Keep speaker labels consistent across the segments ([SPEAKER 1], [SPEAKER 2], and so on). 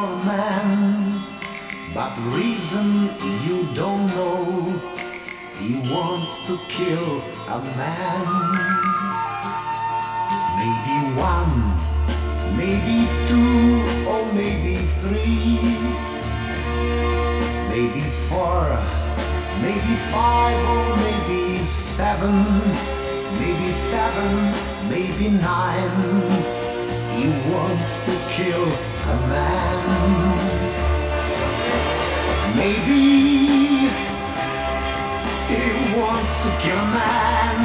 [SPEAKER 1] for a man. But reason you don't know, he wants to kill a man. Maybe one, maybe two, or maybe three, maybe four, maybe five, or maybe seven, maybe seven, maybe nine. He wants to kill a man. Maybe he wants to kill a man.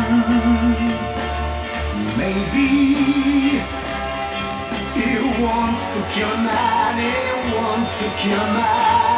[SPEAKER 1] Maybe he wants to kill a man. He wants to kill a man.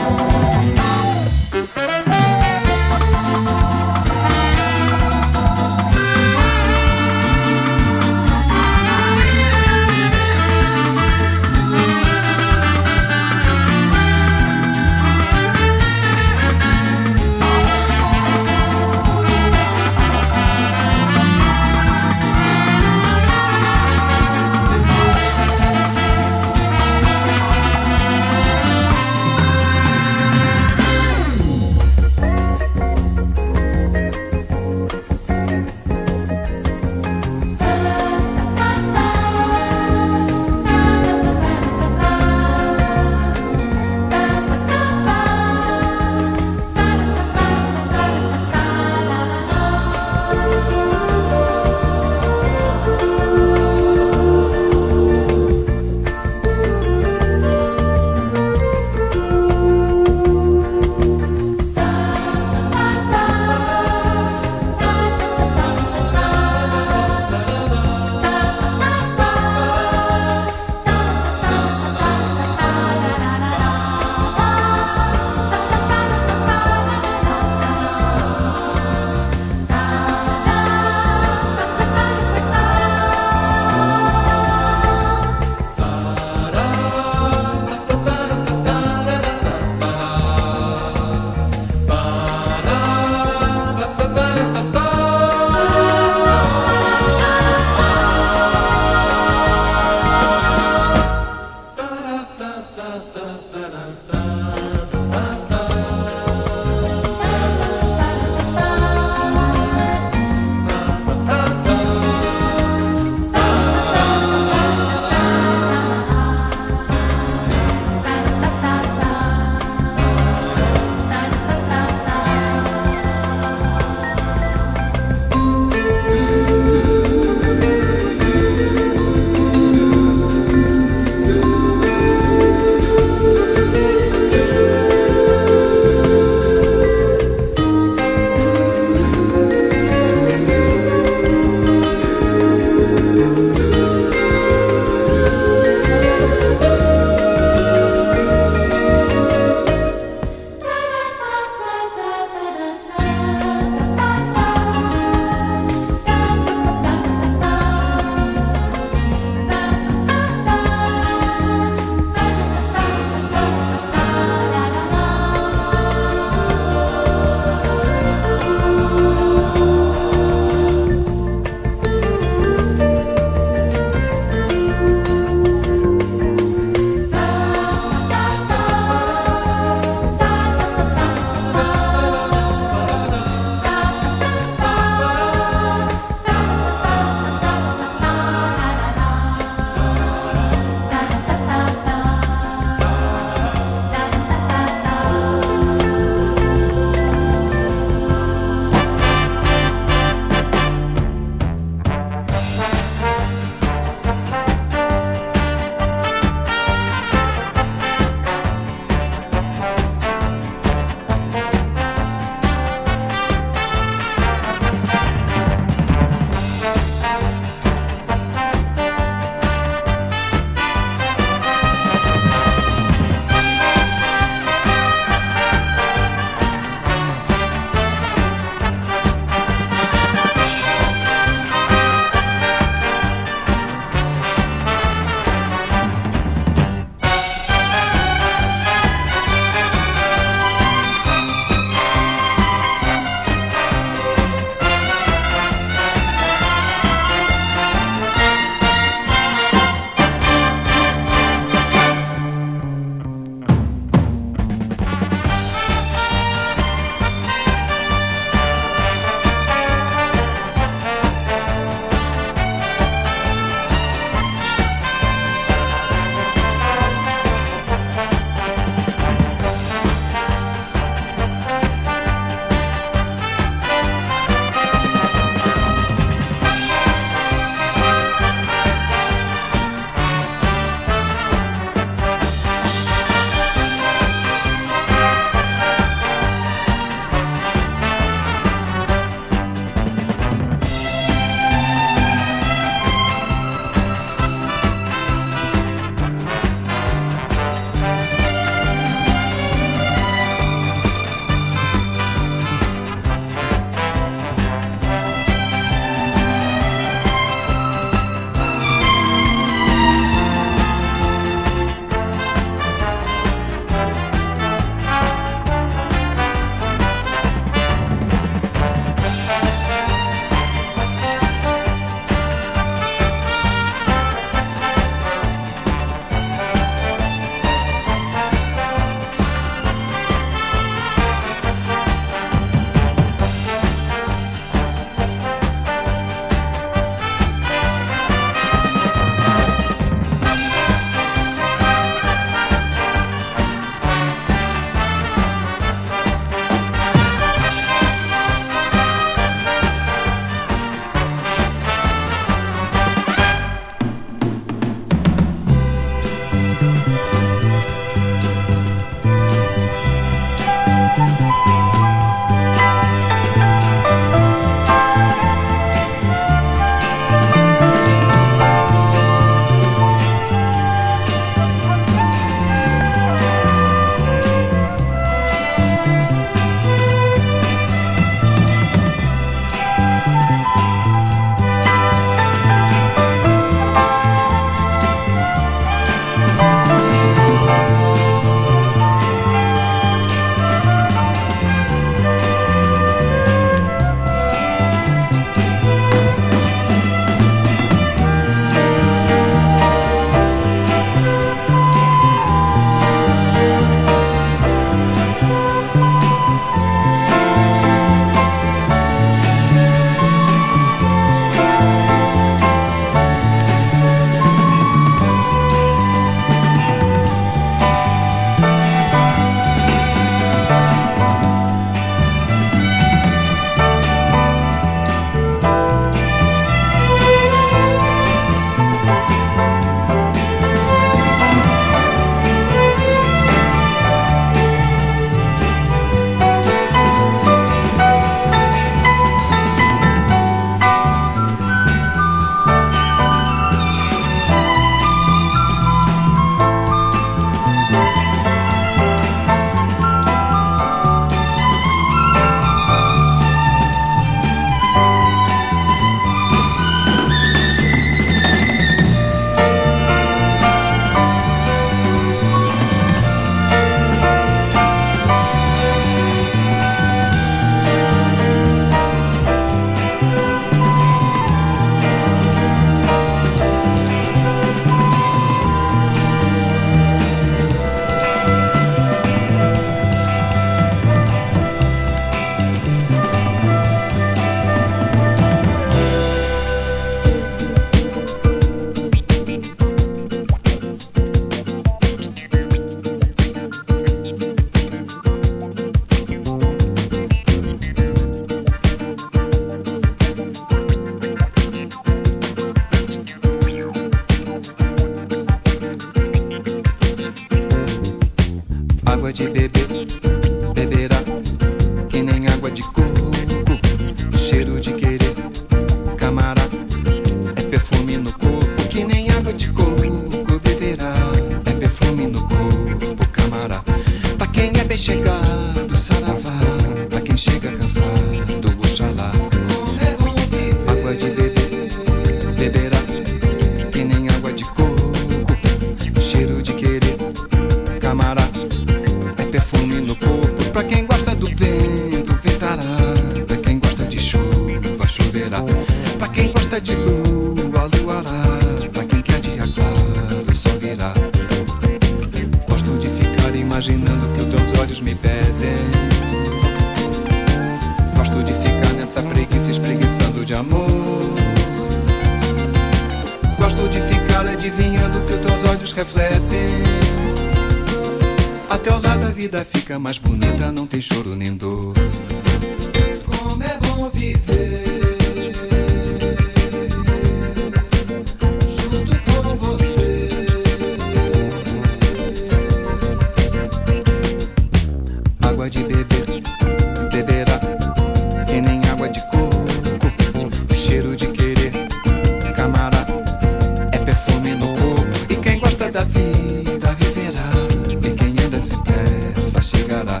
[SPEAKER 2] chegará.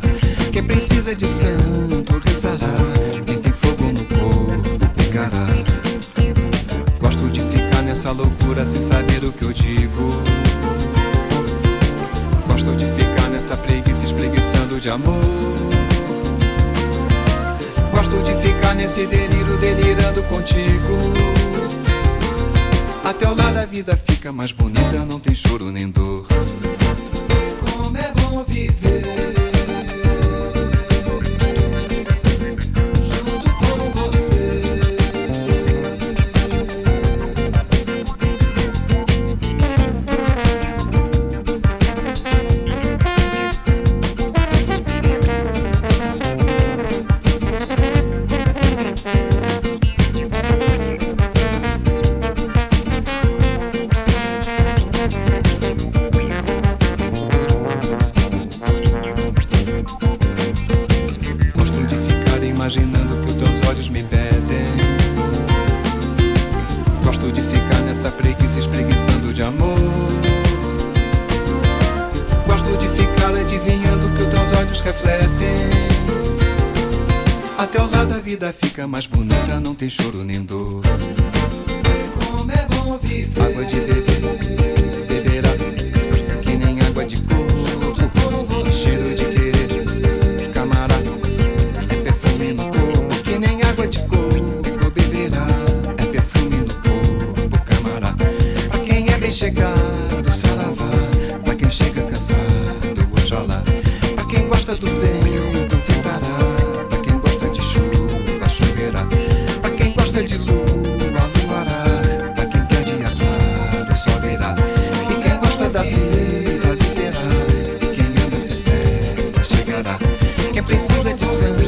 [SPEAKER 2] Quem precisa de santo rezará. Quem tem fogo no corpo pegará. Gosto de ficar nessa loucura sem saber o que eu digo. Gosto de ficar nessa preguiça espreguiçando de amor. Gosto de ficar nesse delírio delirando contigo. Até o lado a vida fica mais bonita, não tem choro nem dor. Como é bom viver. de Senhor.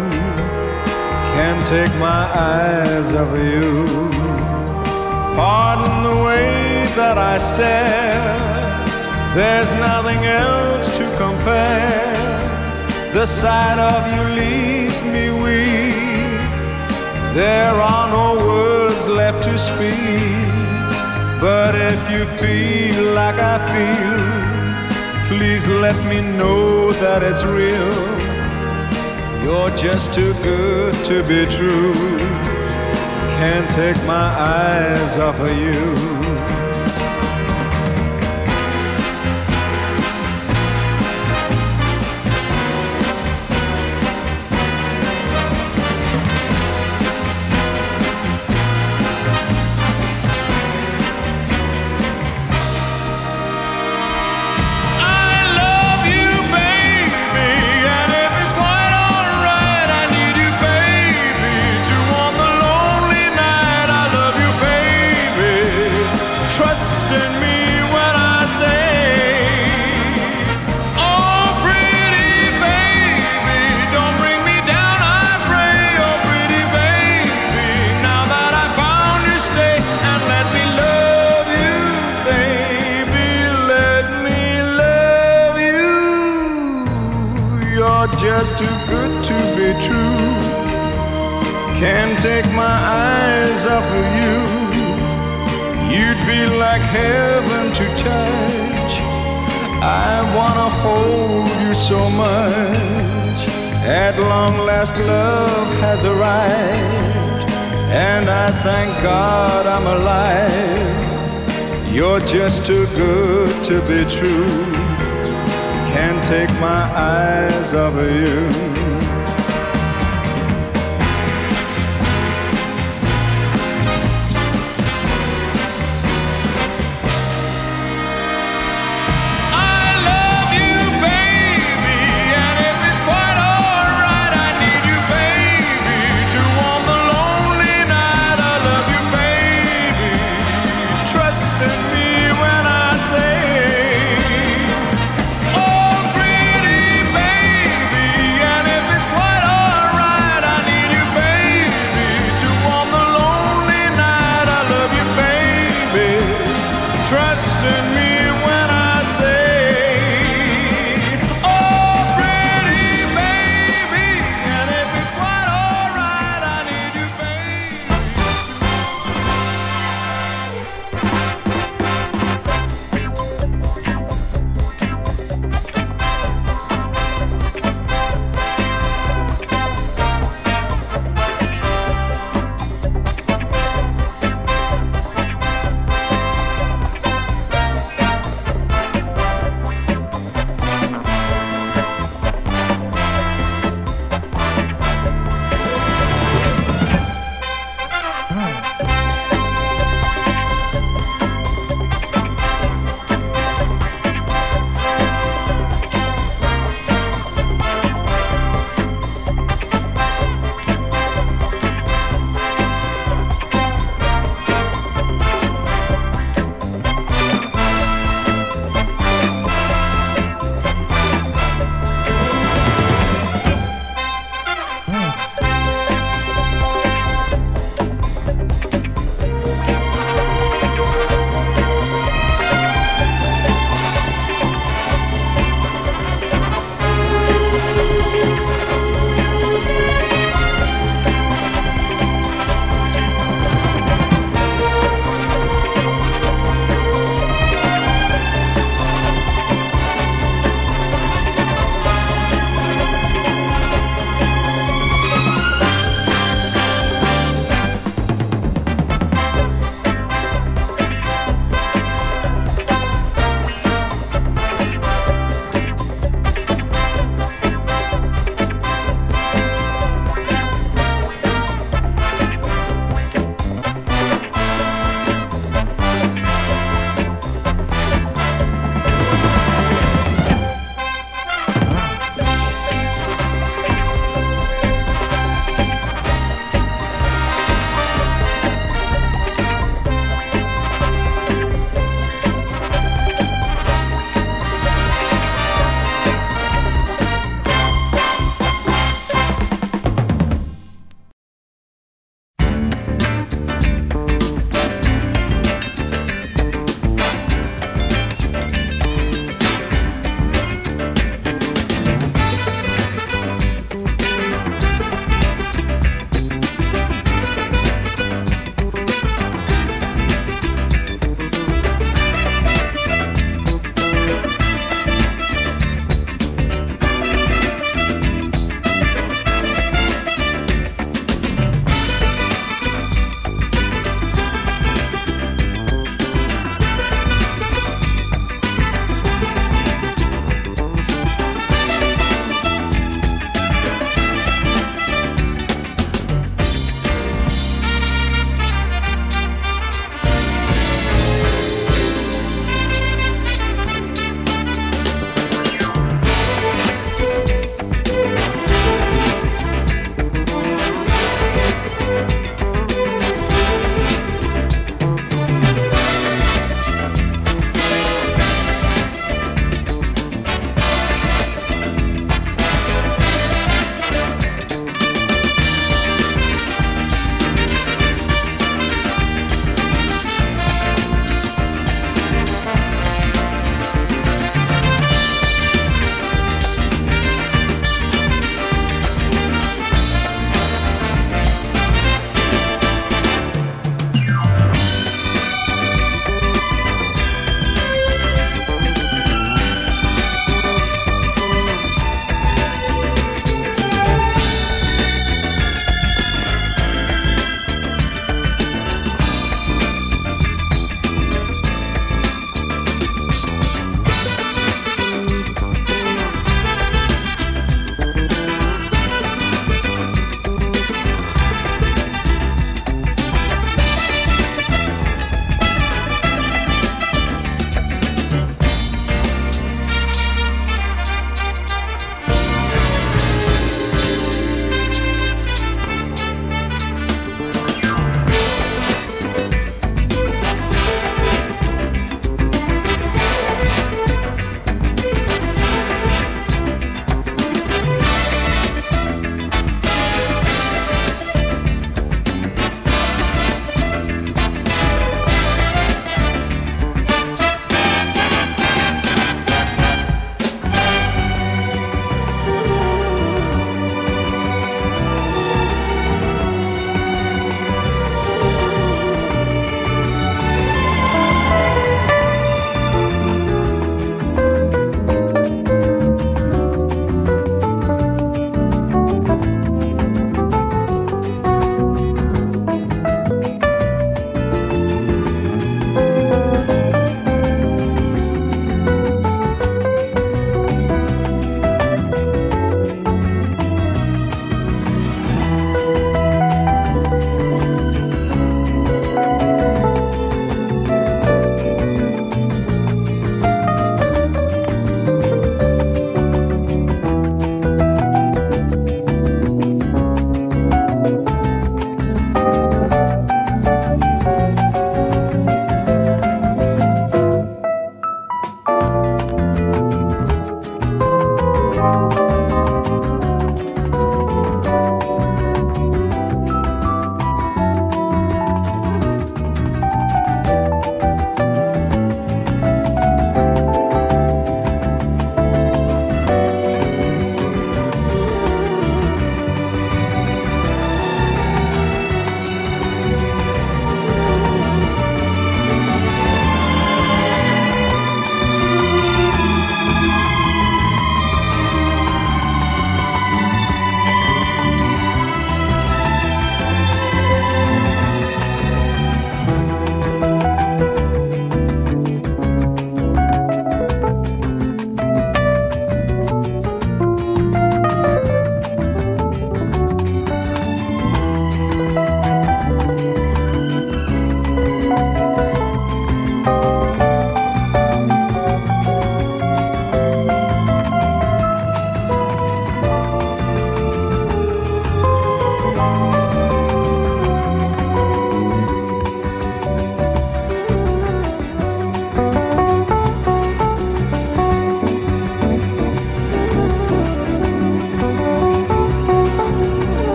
[SPEAKER 3] take my eyes off of you. Pardon the way that I stare. There's nothing else to compare. The sight of you leaves me weak. There are no words left to speak. But if you feel like I feel, please let me know that it's real. You're just too good to be true. Can't take my eyes off of you.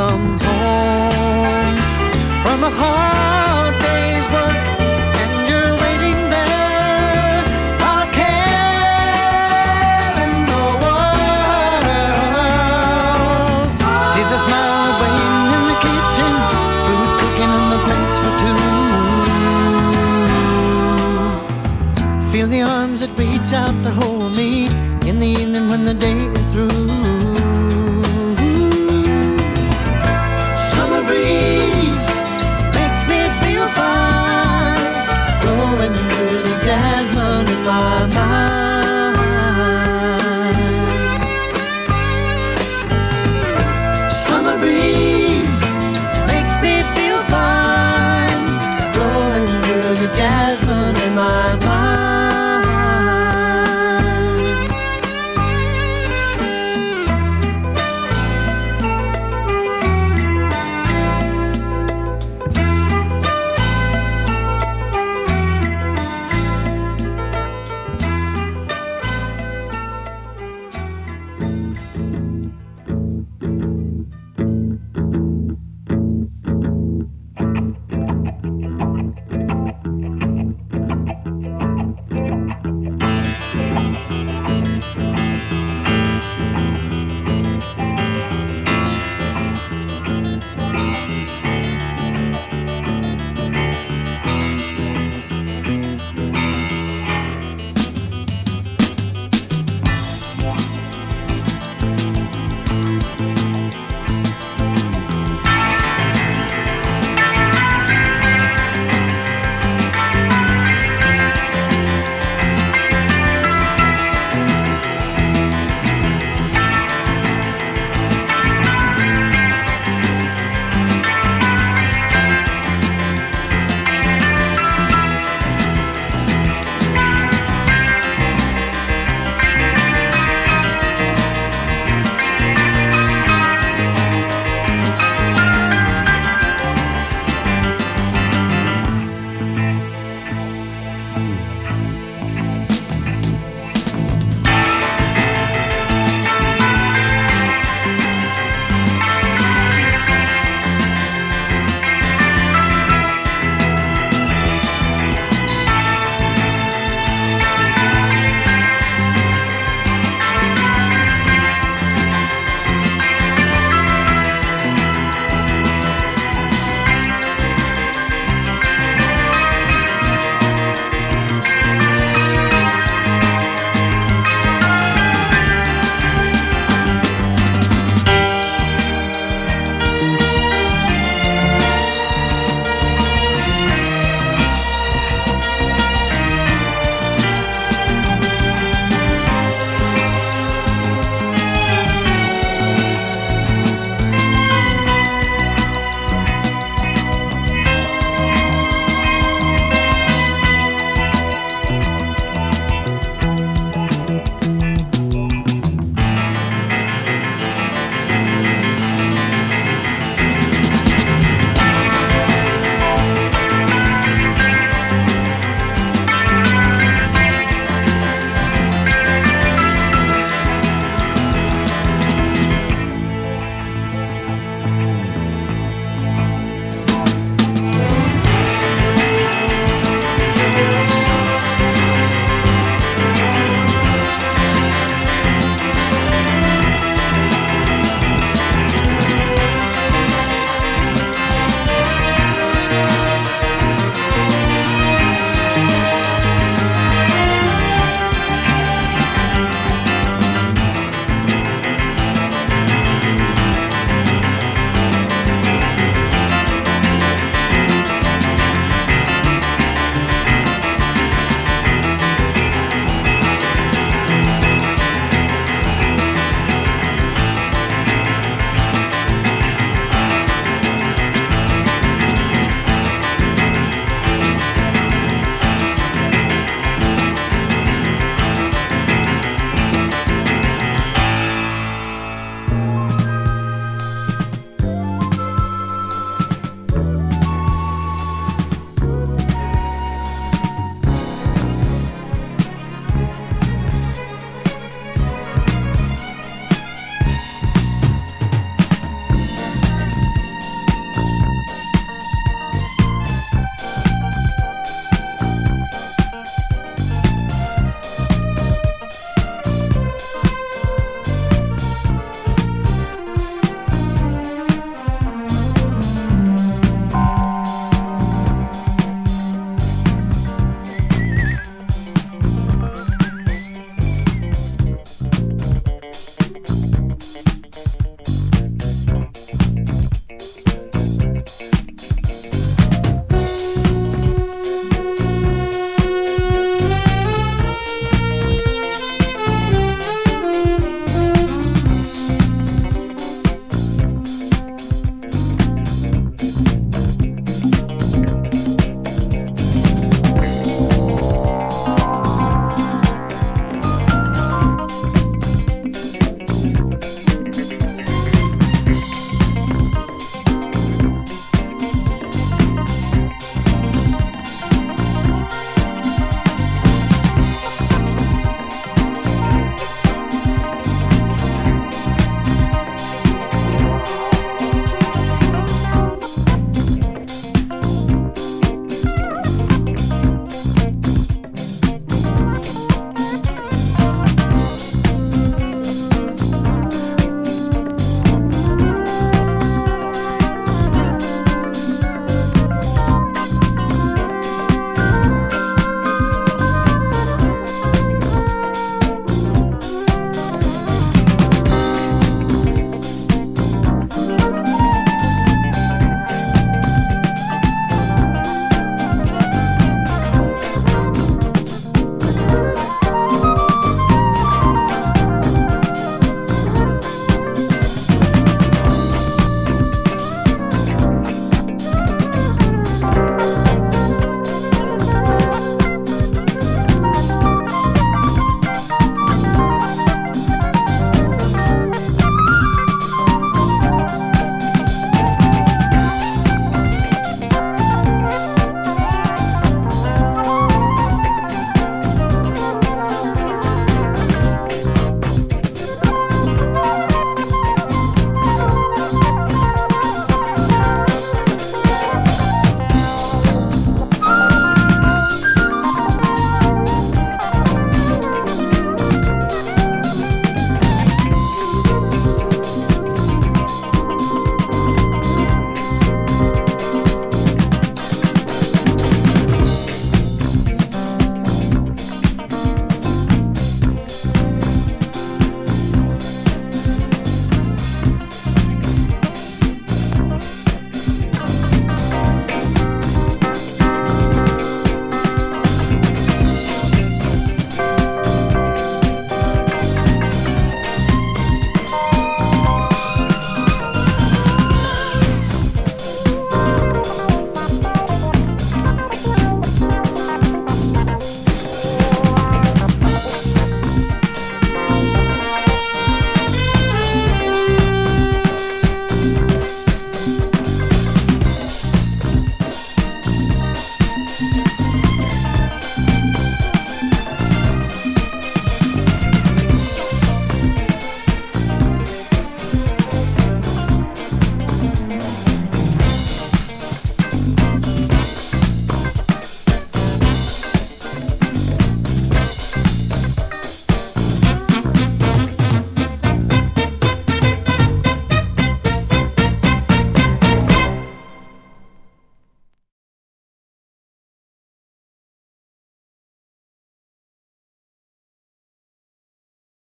[SPEAKER 4] come home. From a hard day's work and you're waiting there the see the smell of in the kitchen food cooking the plates for two. Feel the arms that reach out to hold me in the evening when the day